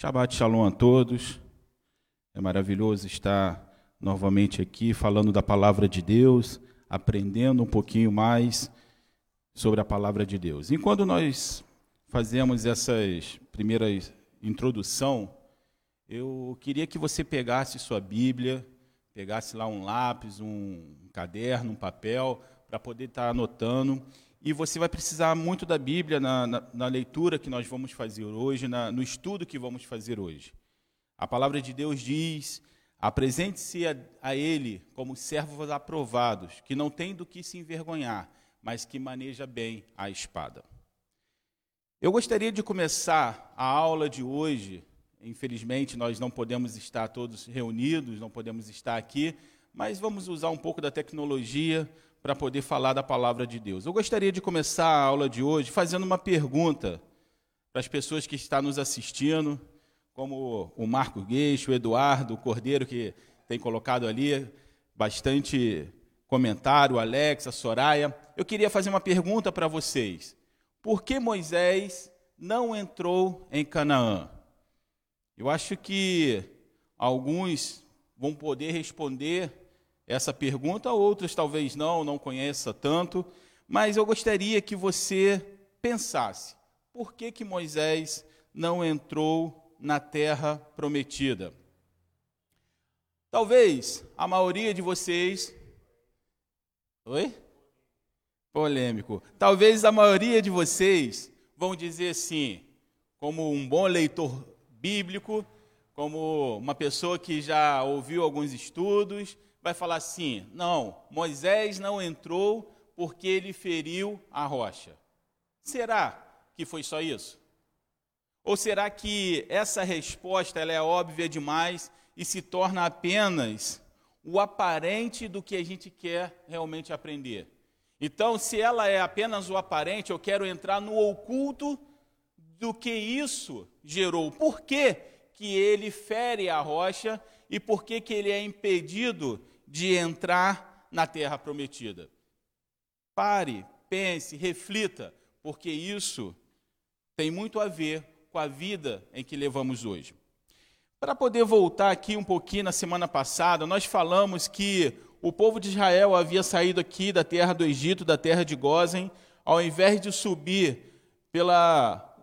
Shabbat Shalom a todos. É maravilhoso estar novamente aqui falando da palavra de Deus, aprendendo um pouquinho mais sobre a palavra de Deus. Enquanto nós fazemos essas primeiras introdução, eu queria que você pegasse sua Bíblia, pegasse lá um lápis, um caderno, um papel, para poder estar anotando. E você vai precisar muito da Bíblia na, na, na leitura que nós vamos fazer hoje, na, no estudo que vamos fazer hoje. A palavra de Deus diz: apresente-se a, a Ele como servos aprovados, que não tem do que se envergonhar, mas que maneja bem a espada. Eu gostaria de começar a aula de hoje. Infelizmente, nós não podemos estar todos reunidos, não podemos estar aqui, mas vamos usar um pouco da tecnologia para poder falar da palavra de Deus. Eu gostaria de começar a aula de hoje fazendo uma pergunta para as pessoas que estão nos assistindo, como o Marco Gueixo, o Eduardo, o Cordeiro, que tem colocado ali bastante comentário, o Alex, a Soraya. Eu queria fazer uma pergunta para vocês. Por que Moisés não entrou em Canaã? Eu acho que alguns vão poder responder essa pergunta, outros talvez não, não conheça tanto, mas eu gostaria que você pensasse: por que, que Moisés não entrou na terra prometida? Talvez a maioria de vocês. Oi? Polêmico. Talvez a maioria de vocês vão dizer assim, como um bom leitor bíblico, como uma pessoa que já ouviu alguns estudos, vai falar assim: não, Moisés não entrou porque ele feriu a rocha. Será que foi só isso? Ou será que essa resposta ela é óbvia demais e se torna apenas o aparente do que a gente quer realmente aprender? Então, se ela é apenas o aparente, eu quero entrar no oculto do que isso gerou. Por que, que ele fere a rocha e por que, que ele é impedido de entrar na terra prometida. Pare, pense, reflita, porque isso tem muito a ver com a vida em que levamos hoje. Para poder voltar aqui um pouquinho na semana passada, nós falamos que o povo de Israel havia saído aqui da terra do Egito, da terra de Gozen, ao invés de subir pela,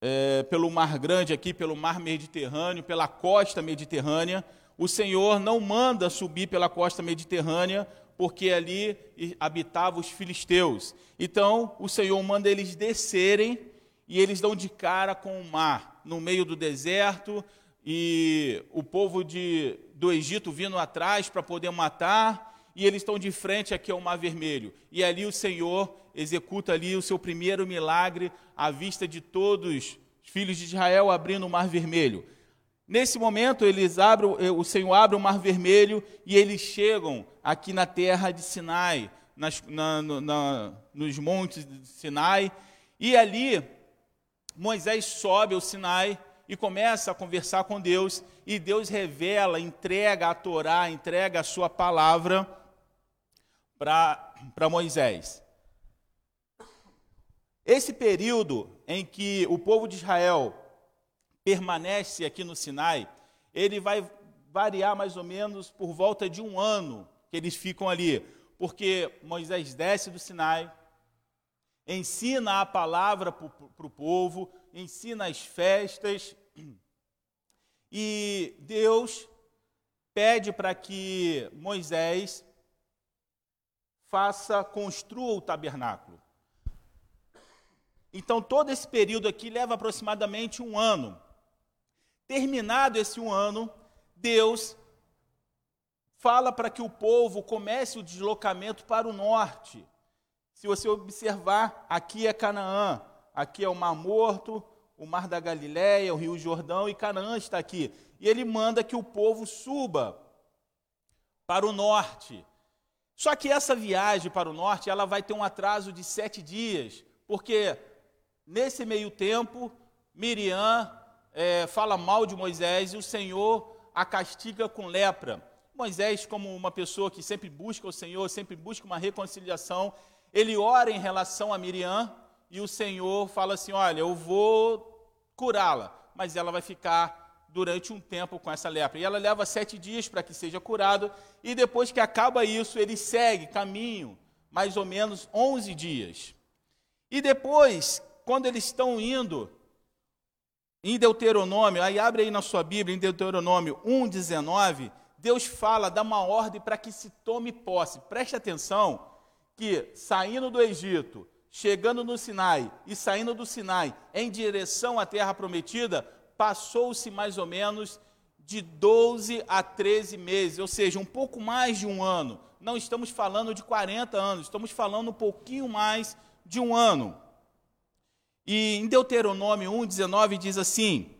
é, pelo Mar Grande aqui, pelo Mar Mediterrâneo, pela costa mediterrânea, o Senhor não manda subir pela costa mediterrânea, porque ali habitavam os filisteus. Então, o Senhor manda eles descerem e eles dão de cara com o mar, no meio do deserto, e o povo de, do Egito vindo atrás para poder matar, e eles estão de frente aqui ao Mar Vermelho. E ali o Senhor executa ali o seu primeiro milagre à vista de todos os filhos de Israel abrindo o Mar Vermelho. Nesse momento, eles abrem, eh, o Senhor abre o Mar Vermelho e eles chegam aqui na terra de Sinai, nas, na, na, nos montes de Sinai. E ali, Moisés sobe ao Sinai e começa a conversar com Deus. E Deus revela, entrega a Torá, entrega a sua palavra para Moisés. Esse período em que o povo de Israel permanece aqui no Sinai, ele vai variar mais ou menos por volta de um ano que eles ficam ali, porque Moisés desce do Sinai, ensina a palavra para o povo, ensina as festas, e Deus pede para que Moisés faça, construa o tabernáculo. Então, todo esse período aqui leva aproximadamente um ano. Terminado esse um ano, Deus fala para que o povo comece o deslocamento para o norte. Se você observar, aqui é Canaã, aqui é o Mar Morto, o Mar da Galileia, o Rio Jordão e Canaã está aqui. E ele manda que o povo suba para o norte. Só que essa viagem para o norte, ela vai ter um atraso de sete dias, porque nesse meio tempo, Miriam é, fala mal de Moisés e o Senhor a castiga com lepra. Moisés, como uma pessoa que sempre busca o Senhor, sempre busca uma reconciliação, ele ora em relação a Miriam e o Senhor fala assim: Olha, eu vou curá-la, mas ela vai ficar durante um tempo com essa lepra. E ela leva sete dias para que seja curado, e depois que acaba isso, ele segue caminho, mais ou menos 11 dias. E depois, quando eles estão indo, em Deuteronômio, aí abre aí na sua Bíblia, em Deuteronômio 1,19, Deus fala, dá uma ordem para que se tome posse. Preste atenção que saindo do Egito, chegando no Sinai e saindo do Sinai em direção à terra prometida, passou-se mais ou menos de 12 a 13 meses, ou seja, um pouco mais de um ano. Não estamos falando de 40 anos, estamos falando um pouquinho mais de um ano. E em Deuteronômio 1,19 diz assim: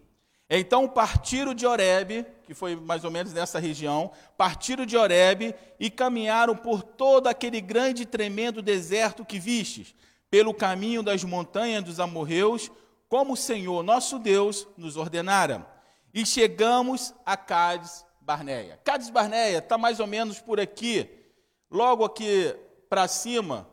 Então partiram de Oreb, que foi mais ou menos nessa região, partiram de Oreb e caminharam por todo aquele grande e tremendo deserto que vistes, pelo caminho das montanhas dos amorreus, como o Senhor nosso Deus nos ordenara. E chegamos a Cádiz Barneia. Cádiz Barneia está mais ou menos por aqui, logo aqui para cima,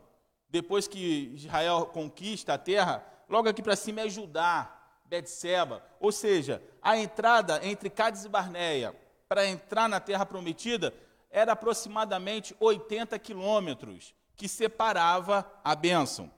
depois que Israel conquista a terra, logo aqui para cima é Judá, Betseba. Ou seja, a entrada entre Cádiz e Barneia para entrar na terra prometida era aproximadamente 80 quilômetros, que separava a bênção.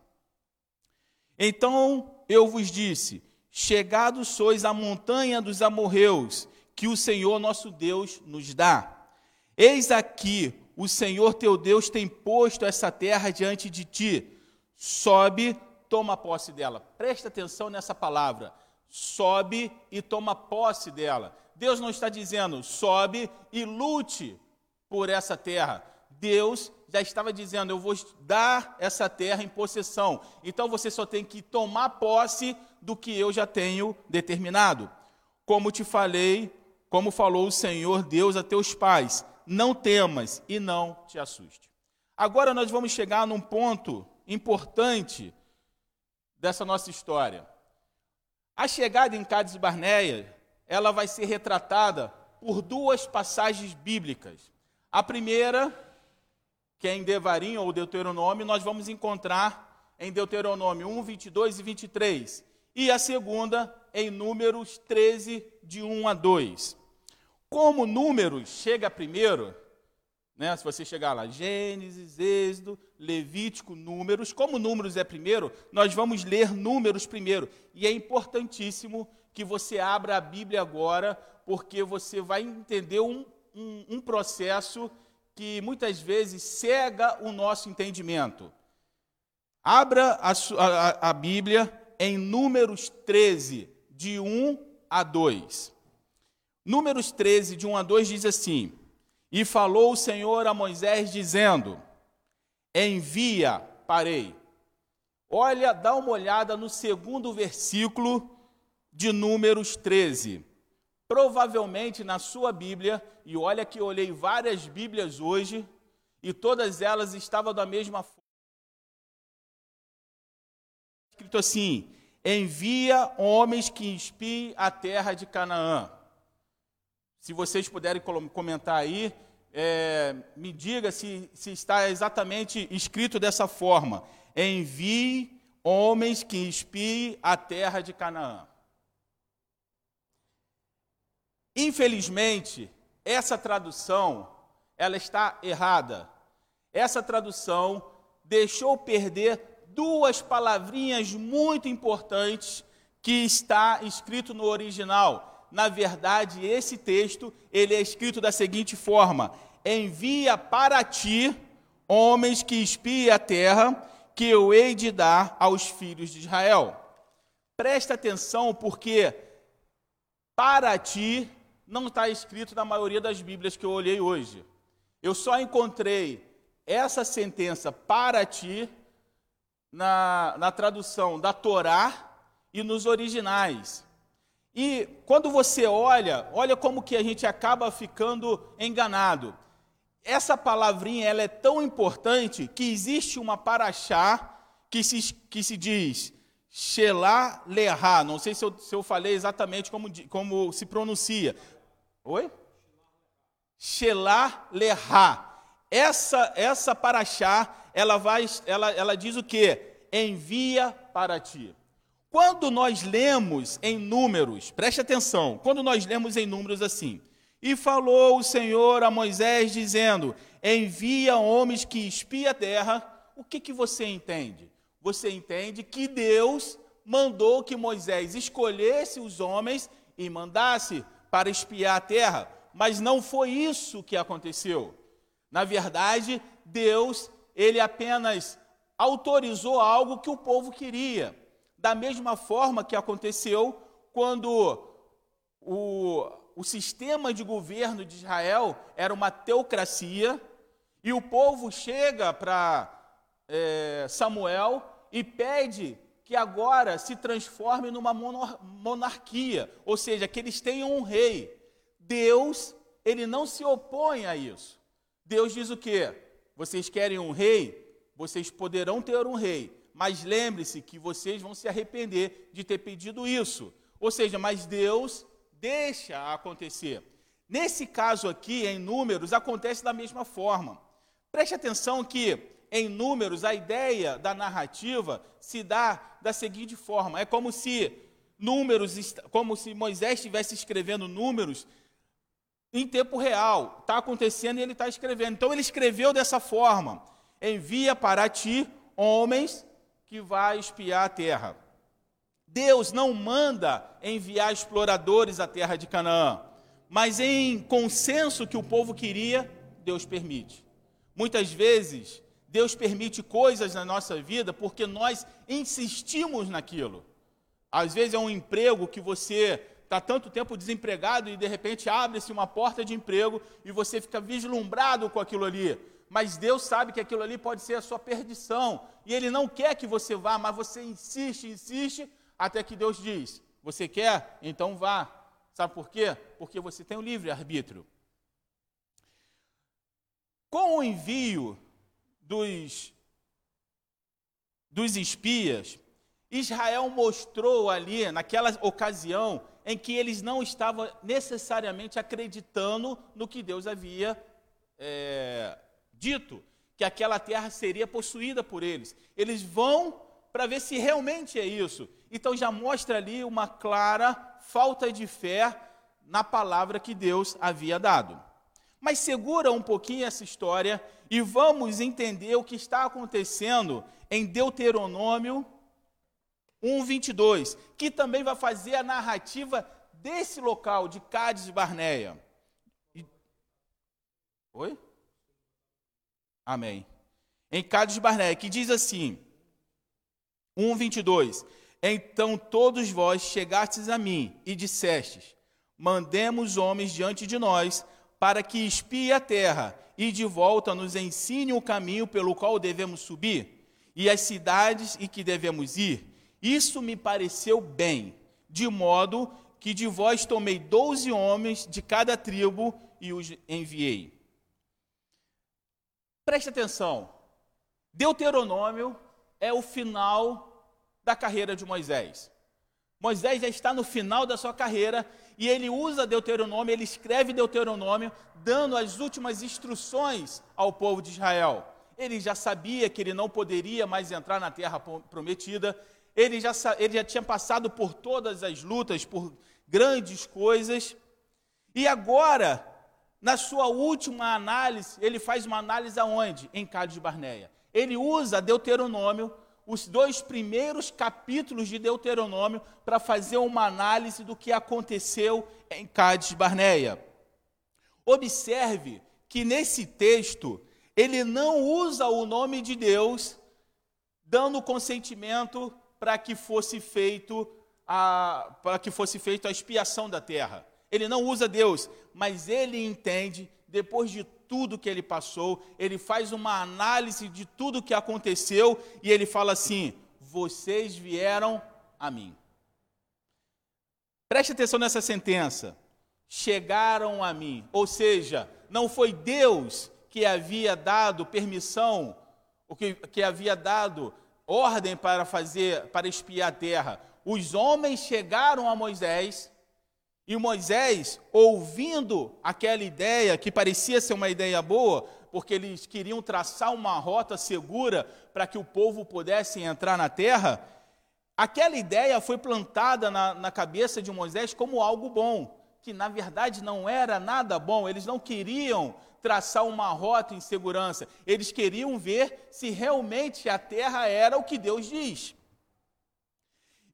Então eu vos disse: Chegados sois à montanha dos amorreus, que o Senhor nosso Deus nos dá. Eis aqui o Senhor teu Deus tem posto essa terra diante de ti. Sobe, toma posse dela. Presta atenção nessa palavra. Sobe e toma posse dela. Deus não está dizendo sobe e lute por essa terra. Deus já estava dizendo: Eu vou dar essa terra em possessão. Então você só tem que tomar posse do que eu já tenho determinado. Como te falei, como falou o Senhor Deus a teus pais: não temas e não te assuste. Agora nós vamos chegar num ponto importante dessa nossa história. A chegada em Cádiz Barneia, ela vai ser retratada por duas passagens bíblicas. A primeira, que é em Devarim ou Deuteronômio, nós vamos encontrar em Deuteronômio 1, 22 e 23. E a segunda, em Números 13, de 1 a 2. Como números chega primeiro, né, se você chegar lá, Gênesis, Êxodo, Levítico, Números, como números é primeiro, nós vamos ler números primeiro. E é importantíssimo que você abra a Bíblia agora, porque você vai entender um, um, um processo que muitas vezes cega o nosso entendimento. Abra a, a, a Bíblia em Números 13, de 1 a 2. Números 13, de 1 a 2 diz assim: E falou o Senhor a Moisés, dizendo: Envia, parei. Olha, dá uma olhada no segundo versículo de Números 13. Provavelmente na sua Bíblia, e olha que eu olhei várias Bíblias hoje, e todas elas estavam da mesma forma. Escrito assim: Envia homens que espiem a terra de Canaã. Se vocês puderem comentar aí, é, me diga se, se está exatamente escrito dessa forma: envie homens que espiem a terra de Canaã. Infelizmente, essa tradução ela está errada. Essa tradução deixou perder duas palavrinhas muito importantes que está escrito no original na verdade, esse texto, ele é escrito da seguinte forma: Envia para ti homens que espiem a terra, que eu hei de dar aos filhos de Israel. Presta atenção, porque para ti não está escrito na maioria das Bíblias que eu olhei hoje. Eu só encontrei essa sentença para ti na, na tradução da Torá e nos originais. E quando você olha, olha como que a gente acaba ficando enganado. Essa palavrinha ela é tão importante que existe uma paraxá que se, que se diz Shelah Leha. Não sei se eu, se eu falei exatamente como, como se pronuncia. Oi? Shelah Leha. Essa, essa paraxá, ela, vai, ela, ela diz o quê? Envia para ti. Quando nós lemos em números, preste atenção, quando nós lemos em números assim, e falou o Senhor a Moisés, dizendo: Envia homens que espiem a terra, o que, que você entende? Você entende que Deus mandou que Moisés escolhesse os homens e mandasse para espiar a terra, mas não foi isso que aconteceu. Na verdade, Deus, ele apenas autorizou algo que o povo queria. Da mesma forma que aconteceu quando o, o sistema de governo de Israel era uma teocracia, e o povo chega para é, Samuel e pede que agora se transforme numa monarquia, ou seja, que eles tenham um rei. Deus, ele não se opõe a isso. Deus diz o quê? Vocês querem um rei? Vocês poderão ter um rei, mas lembre-se que vocês vão se arrepender de ter pedido isso. Ou seja, mas Deus deixa acontecer. Nesse caso aqui, em números, acontece da mesma forma. Preste atenção que em números, a ideia da narrativa se dá da seguinte forma: é como se números, como se Moisés estivesse escrevendo números em tempo real. Está acontecendo e ele está escrevendo. Então ele escreveu dessa forma: envia para ti homens que vai espiar a terra. Deus não manda enviar exploradores à terra de Canaã, mas em consenso que o povo queria, Deus permite. Muitas vezes Deus permite coisas na nossa vida porque nós insistimos naquilo. Às vezes é um emprego que você está tanto tempo desempregado e de repente abre-se uma porta de emprego e você fica vislumbrado com aquilo ali. Mas Deus sabe que aquilo ali pode ser a sua perdição e Ele não quer que você vá, mas você insiste, insiste, até que Deus diz: Você quer? Então vá. Sabe por quê? Porque você tem o livre arbítrio. Com o envio dos, dos espias, Israel mostrou ali, naquela ocasião, em que eles não estavam necessariamente acreditando no que Deus havia é, dito, que aquela terra seria possuída por eles. Eles vão para ver se realmente é isso. Então já mostra ali uma clara falta de fé na palavra que Deus havia dado. Mas segura um pouquinho essa história e vamos entender o que está acontecendo em Deuteronômio 1:22, que também vai fazer a narrativa desse local de Cádiz Barneia. E... Oi? Amém. Em Cádiz Barneia, que diz assim: 1:22. Então todos vós chegastes a mim e dissestes: Mandemos homens diante de nós para que espie a terra e de volta nos ensine o caminho pelo qual devemos subir e as cidades em que devemos ir. Isso me pareceu bem, de modo que de vós tomei doze homens de cada tribo e os enviei. Preste atenção, Deuteronômio é o final da carreira de Moisés. Moisés já está no final da sua carreira e ele usa Deuteronômio, ele escreve Deuteronômio, dando as últimas instruções ao povo de Israel. Ele já sabia que ele não poderia mais entrar na terra prometida, ele já, ele já tinha passado por todas as lutas, por grandes coisas, e agora, na sua última análise, ele faz uma análise aonde? Em Cádiz Barneia. Ele usa Deuteronômio os dois primeiros capítulos de Deuteronômio para fazer uma análise do que aconteceu em Cádiz Barneia. Observe que nesse texto ele não usa o nome de Deus dando consentimento para que fosse feito a para que fosse feita a expiação da terra. Ele não usa Deus, mas ele entende depois de tudo que ele passou, ele faz uma análise de tudo que aconteceu e ele fala assim: vocês vieram a mim. Preste atenção nessa sentença. Chegaram a mim, ou seja, não foi Deus que havia dado permissão, o que, que havia dado ordem para fazer, para espiar a terra. Os homens chegaram a Moisés e Moisés, ouvindo aquela ideia, que parecia ser uma ideia boa, porque eles queriam traçar uma rota segura para que o povo pudesse entrar na terra, Aquela ideia foi plantada na, na cabeça de Moisés como algo bom, que na verdade não era nada bom, eles não queriam traçar uma rota em segurança, eles queriam ver se realmente a terra era o que Deus diz.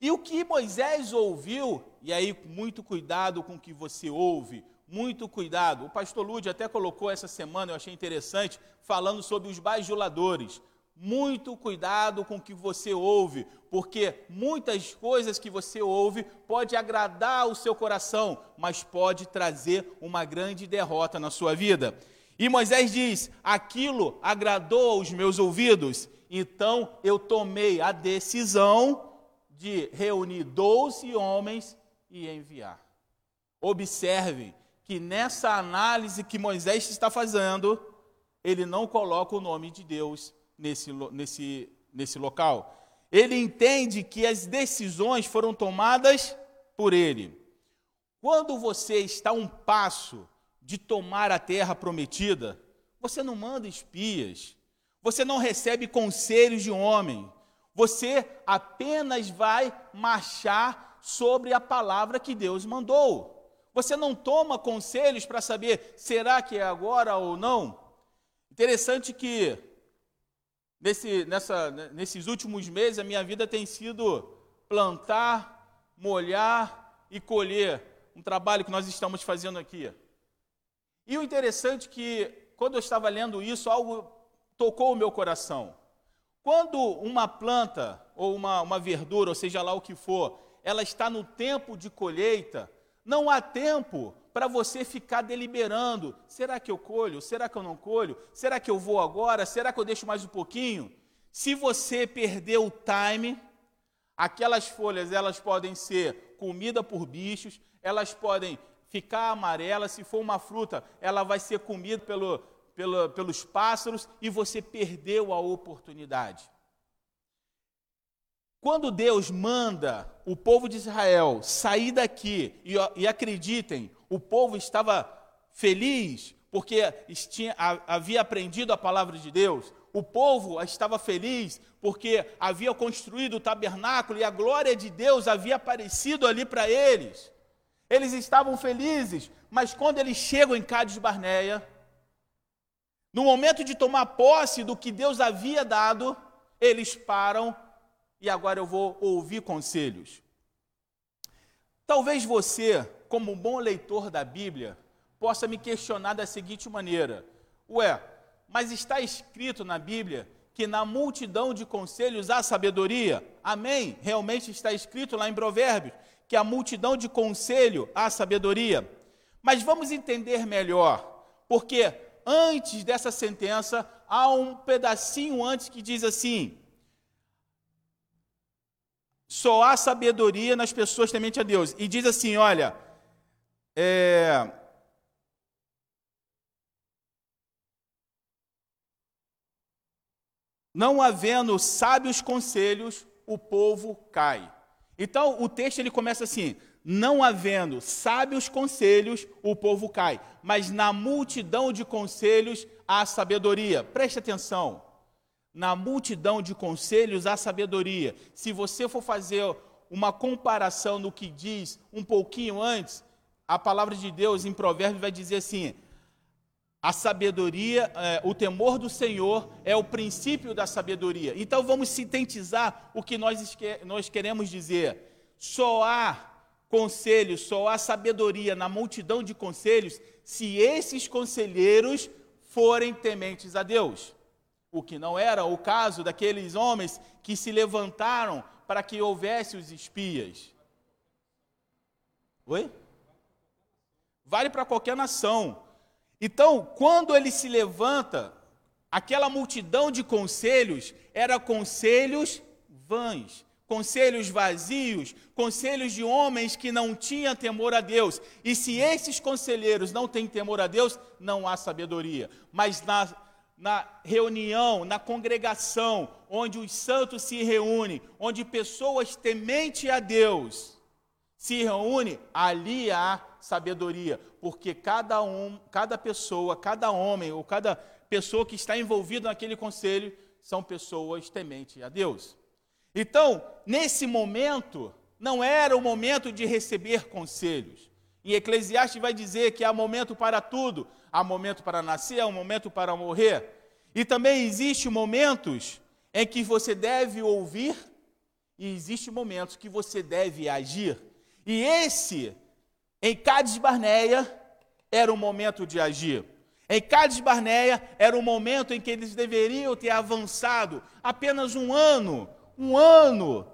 E o que Moisés ouviu, e aí muito cuidado com o que você ouve, muito cuidado. O pastor Lude até colocou essa semana, eu achei interessante, falando sobre os bajuladores. Muito cuidado com o que você ouve, porque muitas coisas que você ouve pode agradar o seu coração, mas pode trazer uma grande derrota na sua vida. E Moisés diz: aquilo agradou aos meus ouvidos, então eu tomei a decisão de reunir doze homens e enviar. Observe que nessa análise que Moisés está fazendo, ele não coloca o nome de Deus nesse, nesse, nesse local. Ele entende que as decisões foram tomadas por ele. Quando você está um passo de tomar a terra prometida, você não manda espias, você não recebe conselhos de homem, você apenas vai marchar sobre a palavra que Deus mandou. Você não toma conselhos para saber será que é agora ou não. Interessante que nesse, nessa, nesses últimos meses a minha vida tem sido plantar, molhar e colher. Um trabalho que nós estamos fazendo aqui. E o interessante é que, quando eu estava lendo isso, algo tocou o meu coração. Quando uma planta, ou uma, uma verdura, ou seja lá o que for, ela está no tempo de colheita, não há tempo para você ficar deliberando: será que eu colho? Será que eu não colho? Será que eu vou agora? Será que eu deixo mais um pouquinho? Se você perder o time, aquelas folhas elas podem ser comida por bichos, elas podem ficar amarela, se for uma fruta, ela vai ser comida pelo, pelo, pelos pássaros e você perdeu a oportunidade. Quando Deus manda o povo de Israel sair daqui, e, e acreditem, o povo estava feliz porque tinha, havia aprendido a palavra de Deus, o povo estava feliz porque havia construído o tabernáculo e a glória de Deus havia aparecido ali para eles. Eles estavam felizes, mas quando eles chegam em Cádiz Barneia, no momento de tomar posse do que Deus havia dado, eles param e agora eu vou ouvir conselhos. Talvez você, como um bom leitor da Bíblia, possa me questionar da seguinte maneira: Ué, mas está escrito na Bíblia que na multidão de conselhos há sabedoria? Amém? Realmente está escrito lá em Provérbios que a multidão de conselho há sabedoria. Mas vamos entender melhor, porque antes dessa sentença há um pedacinho antes que diz assim: só há sabedoria nas pessoas temente a Deus. E diz assim: olha, é, não havendo sábios conselhos, o povo cai. Então o texto ele começa assim: não havendo sábios conselhos, o povo cai, mas na multidão de conselhos há sabedoria. Preste atenção. Na multidão de conselhos há sabedoria. Se você for fazer uma comparação no que diz um pouquinho antes, a palavra de Deus em Provérbios vai dizer assim: a sabedoria, é, o temor do Senhor é o princípio da sabedoria. Então vamos sintetizar o que nós, nós queremos dizer. Só há conselhos, só há sabedoria na multidão de conselhos se esses conselheiros forem tementes a Deus. O que não era o caso daqueles homens que se levantaram para que houvesse os espias. Oi? Vale para qualquer nação. Então, quando ele se levanta, aquela multidão de conselhos era conselhos vãs, conselhos vazios, conselhos de homens que não tinham temor a Deus. E se esses conselheiros não têm temor a Deus, não há sabedoria. Mas na, na reunião, na congregação, onde os santos se reúnem, onde pessoas temente a Deus se reúnem, ali há sabedoria, porque cada um, cada pessoa, cada homem ou cada pessoa que está envolvido naquele conselho são pessoas tementes a Deus. Então, nesse momento, não era o momento de receber conselhos. Em Eclesiastes vai dizer que há momento para tudo, há momento para nascer, há um momento para morrer. E também existem momentos em que você deve ouvir e existem momentos que você deve agir. E esse, em Cádiz Barneia, era o momento de agir. Em Cádiz Barneia era o momento em que eles deveriam ter avançado apenas um ano, um ano.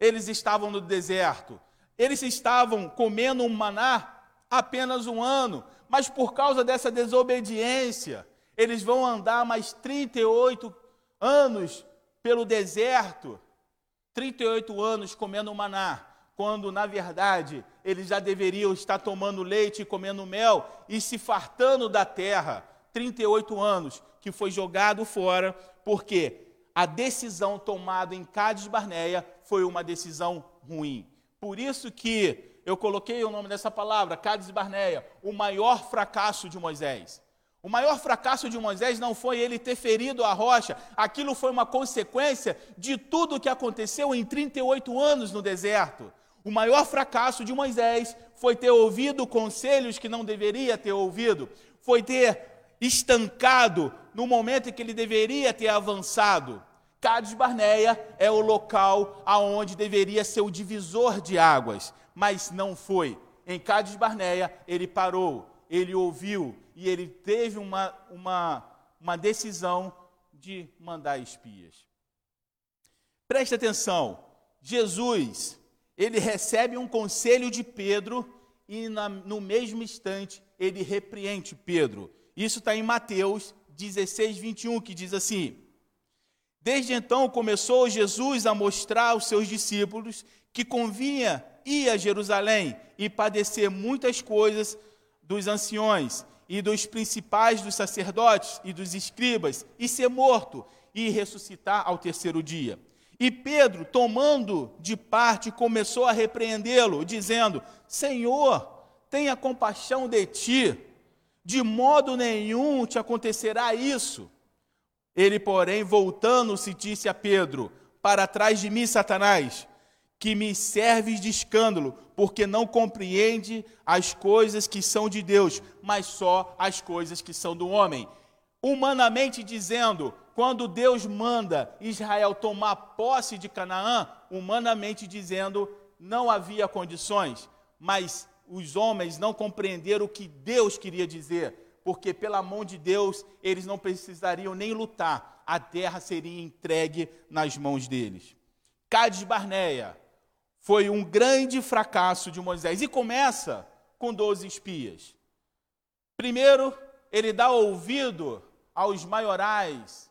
Eles estavam no deserto. Eles estavam comendo um maná apenas um ano, mas por causa dessa desobediência, eles vão andar mais 38 anos pelo deserto, 38 anos comendo maná, quando na verdade eles já deveriam estar tomando leite e comendo mel e se fartando da terra. 38 anos que foi jogado fora, porque a decisão tomada em Cádiz Barneia foi uma decisão ruim. Por isso que eu coloquei o nome dessa palavra, Cádiz Barneia, o maior fracasso de Moisés. O maior fracasso de Moisés não foi ele ter ferido a rocha, aquilo foi uma consequência de tudo o que aconteceu em 38 anos no deserto. O maior fracasso de Moisés foi ter ouvido conselhos que não deveria ter ouvido, foi ter estancado no momento em que ele deveria ter avançado. Cádiz Barneia é o local aonde deveria ser o divisor de águas, mas não foi. Em Cádiz Barneia, ele parou, ele ouviu e ele teve uma, uma, uma decisão de mandar espias. Preste atenção, Jesus, ele recebe um conselho de Pedro e na, no mesmo instante ele repreende Pedro. Isso está em Mateus 16, 21, que diz assim: Desde então começou Jesus a mostrar aos seus discípulos que convinha ir a Jerusalém e padecer muitas coisas dos anciões e dos principais dos sacerdotes e dos escribas, e ser morto e ressuscitar ao terceiro dia. E Pedro, tomando de parte, começou a repreendê-lo, dizendo: Senhor, tenha compaixão de ti, de modo nenhum te acontecerá isso. Ele, porém, voltando-se, disse a Pedro: Para trás de mim, Satanás, que me serves de escândalo, porque não compreende as coisas que são de Deus, mas só as coisas que são do homem. Humanamente dizendo, quando Deus manda Israel tomar posse de Canaã, humanamente dizendo, não havia condições, mas os homens não compreenderam o que Deus queria dizer, porque pela mão de Deus eles não precisariam nem lutar, a terra seria entregue nas mãos deles. Cades Barneia, foi um grande fracasso de Moisés. E começa com 12 espias. Primeiro, ele dá ouvido aos maiorais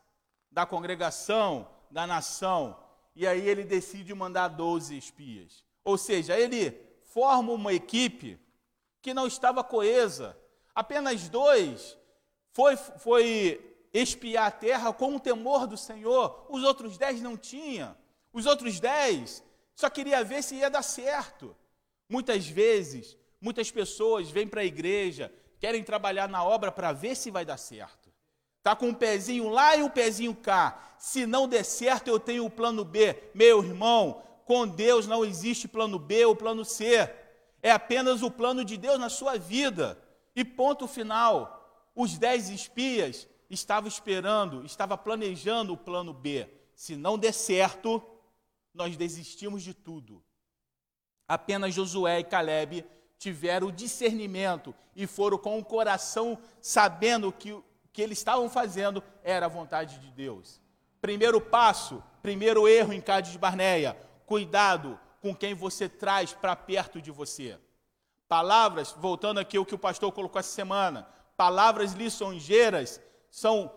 da congregação, da nação, e aí ele decide mandar 12 espias. Ou seja, ele forma uma equipe que não estava coesa. Apenas dois foi, foi espiar a terra com o temor do Senhor, os outros dez não tinham. Os outros dez só queria ver se ia dar certo. Muitas vezes, muitas pessoas vêm para a igreja, querem trabalhar na obra para ver se vai dar certo. Tá com um pezinho lá e um pezinho cá. Se não der certo, eu tenho o plano B. Meu irmão, com Deus não existe plano B ou plano C. É apenas o plano de Deus na sua vida. E ponto final. Os dez espias estavam esperando, estavam planejando o plano B. Se não der certo, nós desistimos de tudo. Apenas Josué e Caleb tiveram o discernimento e foram com o coração sabendo que o que eles estavam fazendo era a vontade de Deus. Primeiro passo, primeiro erro em Cádiz Barneia, cuidado com quem você traz para perto de você. Palavras, voltando aqui ao que o pastor colocou essa semana, palavras lisonjeiras são,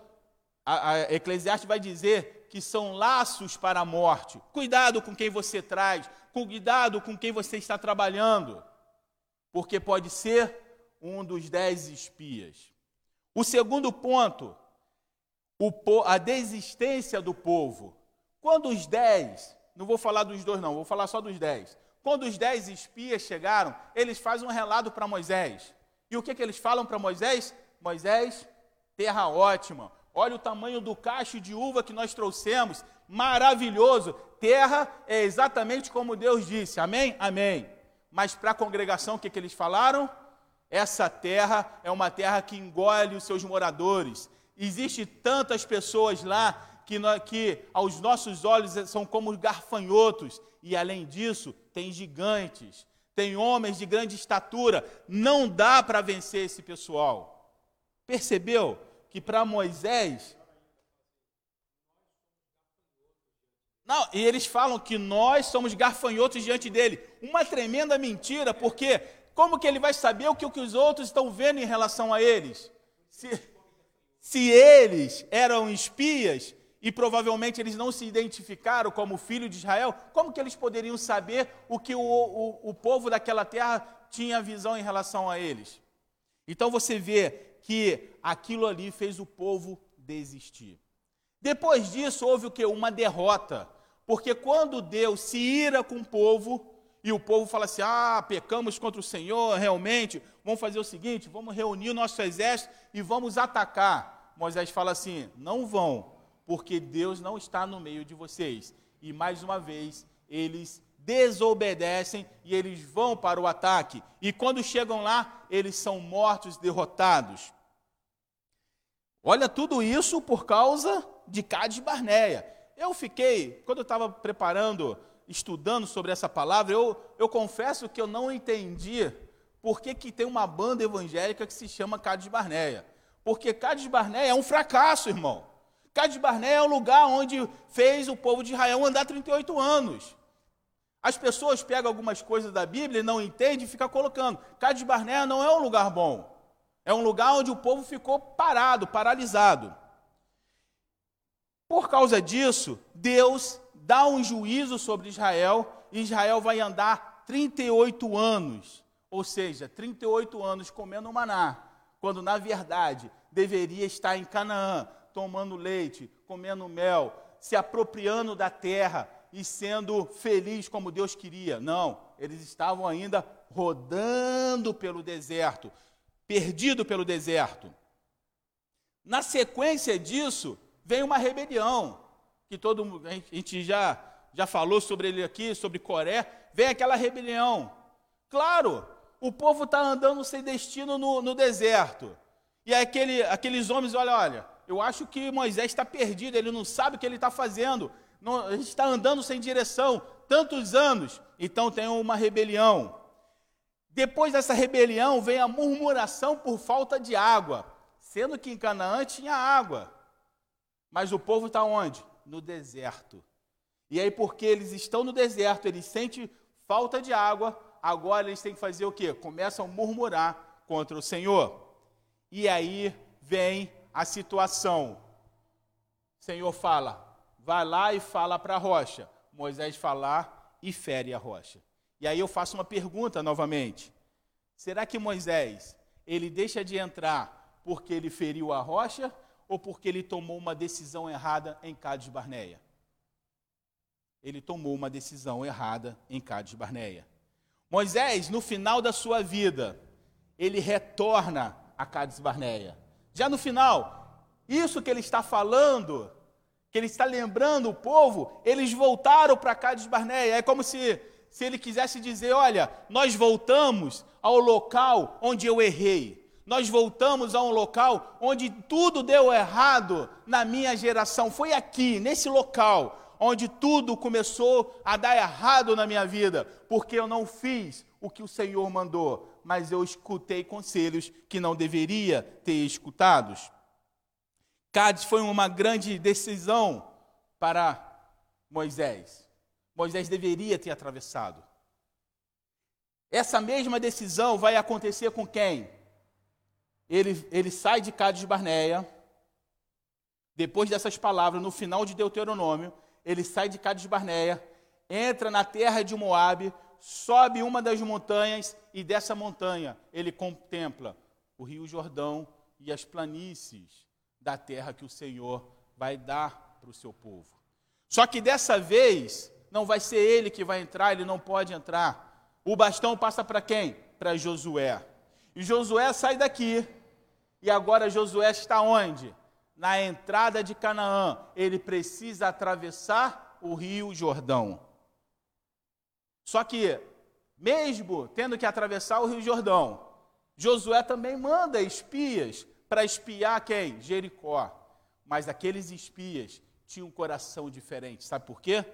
a, a Eclesiastes vai dizer que são laços para a morte. Cuidado com quem você traz, cuidado com quem você está trabalhando, porque pode ser um dos dez espias. O segundo ponto, o, a desistência do povo. Quando os dez, não vou falar dos dois, não, vou falar só dos dez. Quando os dez espias chegaram, eles fazem um relato para Moisés. E o que, que eles falam para Moisés? Moisés, terra ótima, Olha o tamanho do cacho de uva que nós trouxemos, maravilhoso. terra é exatamente como Deus disse. Amém? Amém. Mas para a congregação, o que, que eles falaram? Essa terra é uma terra que engole os seus moradores. Existe tantas pessoas lá que, que aos nossos olhos são como garfanhotos. E além disso, tem gigantes, tem homens de grande estatura. Não dá para vencer esse pessoal. Percebeu que para Moisés Não, e eles falam que nós somos garfanhotos diante dele. Uma tremenda mentira, porque como que ele vai saber o que, o que os outros estão vendo em relação a eles? Se, se eles eram espias e provavelmente eles não se identificaram como filho de Israel, como que eles poderiam saber o que o, o, o povo daquela terra tinha visão em relação a eles? Então você vê que aquilo ali fez o povo desistir. Depois disso, houve o que? Uma derrota. Porque quando Deus se ira com o povo, e o povo fala assim: ah, pecamos contra o Senhor, realmente, vamos fazer o seguinte: vamos reunir o nosso exército e vamos atacar. Moisés fala assim: não vão, porque Deus não está no meio de vocês. E mais uma vez, eles desobedecem e eles vão para o ataque. E quando chegam lá, eles são mortos, derrotados. Olha tudo isso por causa de Cades Barneia. Eu fiquei, quando eu estava preparando, estudando sobre essa palavra, eu, eu confesso que eu não entendi por que, que tem uma banda evangélica que se chama Cádiz Barneia. Porque Cádiz Barneia é um fracasso, irmão. Cádiz Barneia é o lugar onde fez o povo de Israel andar 38 anos. As pessoas pegam algumas coisas da Bíblia e não entendem e ficam colocando. Cádiz Barneia não é um lugar bom. É um lugar onde o povo ficou parado, paralisado. Por causa disso, Deus dá um juízo sobre Israel e Israel vai andar 38 anos, ou seja, 38 anos comendo maná, quando na verdade deveria estar em Canaã, tomando leite, comendo mel, se apropriando da terra e sendo feliz como Deus queria. Não, eles estavam ainda rodando pelo deserto, perdido pelo deserto. Na sequência disso, vem uma rebelião, que todo a gente já, já falou sobre ele aqui, sobre Coré, vem aquela rebelião. Claro, o povo está andando sem destino no, no deserto. E aquele, aqueles homens, olha, olha, eu acho que Moisés está perdido, ele não sabe o que ele está fazendo, não, a gente está andando sem direção, tantos anos, então tem uma rebelião. Depois dessa rebelião vem a murmuração por falta de água, sendo que em Canaã tinha água. Mas o povo está onde? No deserto. E aí, porque eles estão no deserto, eles sentem falta de água, agora eles têm que fazer o quê? Começam a murmurar contra o Senhor. E aí vem a situação. O Senhor fala, vai lá e fala para a rocha. Moisés fala e fere a rocha. E aí eu faço uma pergunta novamente. Será que Moisés, ele deixa de entrar porque ele feriu a rocha ou porque ele tomou uma decisão errada em Cádiz Barneia? Ele tomou uma decisão errada em Cádiz Barneia. Moisés, no final da sua vida, ele retorna a Cádiz Barneia. Já no final, isso que ele está falando, que ele está lembrando o povo, eles voltaram para Cádiz Barneia. É como se, se ele quisesse dizer: olha, nós voltamos ao local onde eu errei nós voltamos a um local onde tudo deu errado na minha geração. Foi aqui, nesse local, onde tudo começou a dar errado na minha vida, porque eu não fiz o que o Senhor mandou, mas eu escutei conselhos que não deveria ter escutados. Cádiz foi uma grande decisão para Moisés. Moisés deveria ter atravessado. Essa mesma decisão vai acontecer com quem? ele, ele sai de Cádiz Barneia, depois dessas palavras, no final de Deuteronômio, ele sai de Cádiz Barneia, entra na terra de Moabe, sobe uma das montanhas e dessa montanha ele contempla o Rio Jordão e as planícies da terra que o Senhor vai dar para o seu povo. Só que dessa vez não vai ser ele que vai entrar, ele não pode entrar. O bastão passa para quem? Para Josué. E Josué sai daqui e agora Josué está onde? Na entrada de Canaã. Ele precisa atravessar o rio Jordão. Só que, mesmo tendo que atravessar o rio Jordão, Josué também manda espias para espiar quem? Jericó. Mas aqueles espias tinham um coração diferente. Sabe por quê?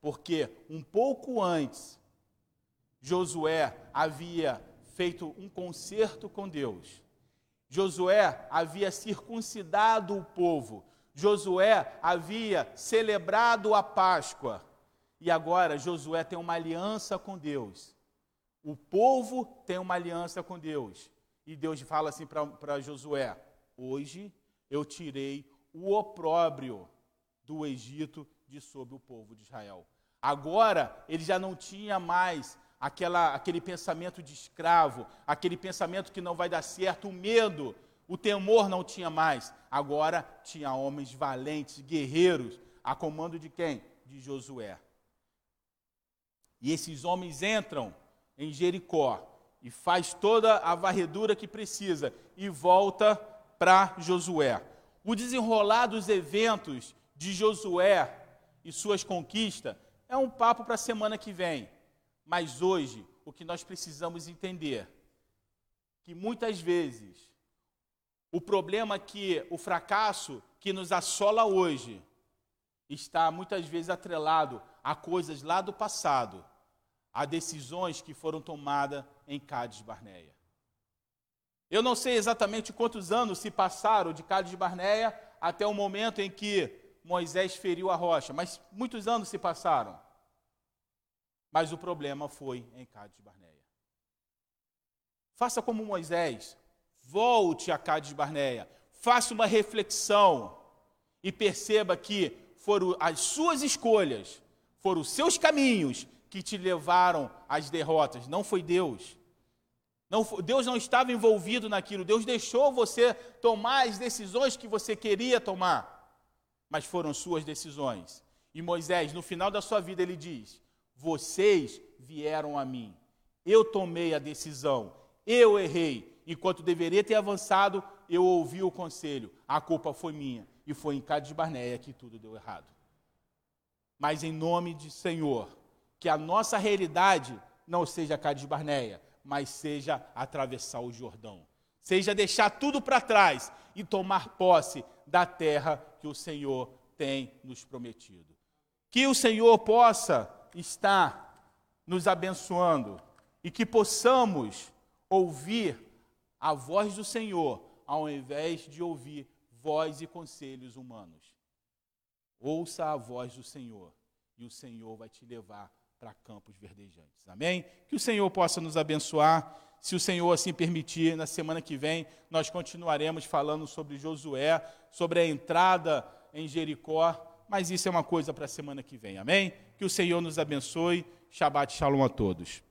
Porque um pouco antes, Josué havia feito um concerto com Deus. Josué havia circuncidado o povo. Josué havia celebrado a Páscoa. E agora Josué tem uma aliança com Deus. O povo tem uma aliança com Deus. E Deus fala assim para Josué: Hoje eu tirei o opróbrio do Egito de sobre o povo de Israel. Agora ele já não tinha mais aquela, aquele pensamento de escravo, aquele pensamento que não vai dar certo, o medo, o temor não tinha mais. Agora tinha homens valentes, guerreiros, a comando de quem? De Josué. E esses homens entram em Jericó e faz toda a varredura que precisa e volta para Josué. O desenrolar dos eventos de Josué e suas conquistas é um papo para a semana que vem. Mas hoje, o que nós precisamos entender que muitas vezes o problema que o fracasso que nos assola hoje está muitas vezes atrelado a coisas lá do passado, a decisões que foram tomadas em Cádiz Barneia. Eu não sei exatamente quantos anos se passaram de Cádiz Barneia até o momento em que Moisés feriu a rocha, mas muitos anos se passaram. Mas o problema foi em Cádiz Barneia. Faça como Moisés, volte a Cádiz Barneia, faça uma reflexão e perceba que foram as suas escolhas, foram os seus caminhos que te levaram às derrotas, não foi Deus. Não, Deus não estava envolvido naquilo, Deus deixou você tomar as decisões que você queria tomar, mas foram suas decisões. E Moisés, no final da sua vida, ele diz: vocês vieram a mim. Eu tomei a decisão. Eu errei. Enquanto deveria ter avançado, eu ouvi o conselho. A culpa foi minha. E foi em Cádiz Barneia que tudo deu errado. Mas em nome de Senhor, que a nossa realidade não seja Cádiz Barneia, mas seja atravessar o Jordão. Seja deixar tudo para trás e tomar posse da terra que o Senhor tem nos prometido. Que o Senhor possa está nos abençoando e que possamos ouvir a voz do Senhor ao invés de ouvir voz e conselhos humanos. Ouça a voz do Senhor e o Senhor vai te levar para campos verdejantes. Amém? Que o Senhor possa nos abençoar. Se o Senhor assim permitir, na semana que vem nós continuaremos falando sobre Josué, sobre a entrada em Jericó mas isso é uma coisa para a semana que vem, amém? Que o Senhor nos abençoe. Shabbat Shalom a todos.